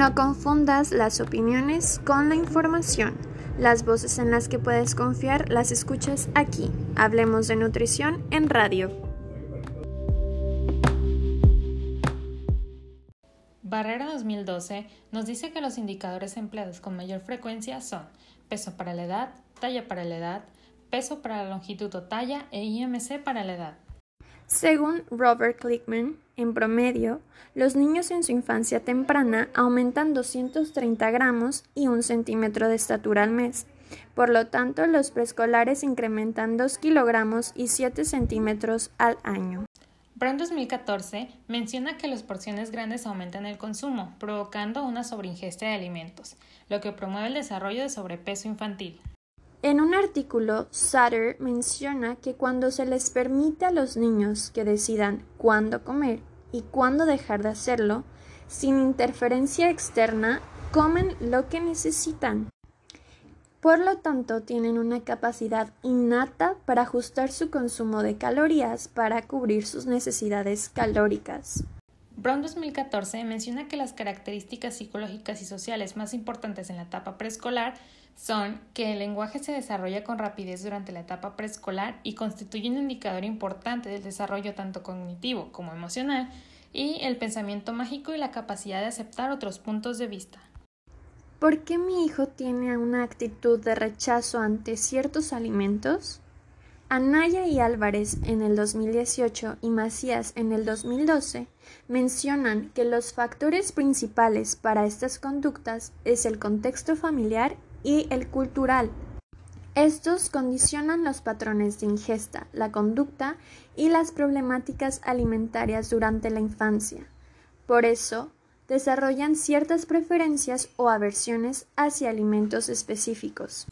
No confundas las opiniones con la información. Las voces en las que puedes confiar las escuchas aquí. Hablemos de nutrición en radio. Barrera 2012 nos dice que los indicadores empleados con mayor frecuencia son peso para la edad, talla para la edad, peso para la longitud o talla e IMC para la edad. Según Robert Klickman, en promedio, los niños en su infancia temprana aumentan 230 gramos y un centímetro de estatura al mes. Por lo tanto, los preescolares incrementan 2 kilogramos y 7 centímetros al año. Brown 2014 menciona que las porciones grandes aumentan el consumo, provocando una sobreingesta de alimentos, lo que promueve el desarrollo de sobrepeso infantil. En un artículo, Sutter menciona que cuando se les permite a los niños que decidan cuándo comer y cuándo dejar de hacerlo, sin interferencia externa, comen lo que necesitan. Por lo tanto, tienen una capacidad innata para ajustar su consumo de calorías para cubrir sus necesidades calóricas. Brown 2014 menciona que las características psicológicas y sociales más importantes en la etapa preescolar son que el lenguaje se desarrolla con rapidez durante la etapa preescolar y constituye un indicador importante del desarrollo tanto cognitivo como emocional y el pensamiento mágico y la capacidad de aceptar otros puntos de vista. ¿Por qué mi hijo tiene una actitud de rechazo ante ciertos alimentos? Anaya y Álvarez en el 2018 y Macías en el 2012 mencionan que los factores principales para estas conductas es el contexto familiar y el cultural. Estos condicionan los patrones de ingesta, la conducta y las problemáticas alimentarias durante la infancia. Por eso, desarrollan ciertas preferencias o aversiones hacia alimentos específicos.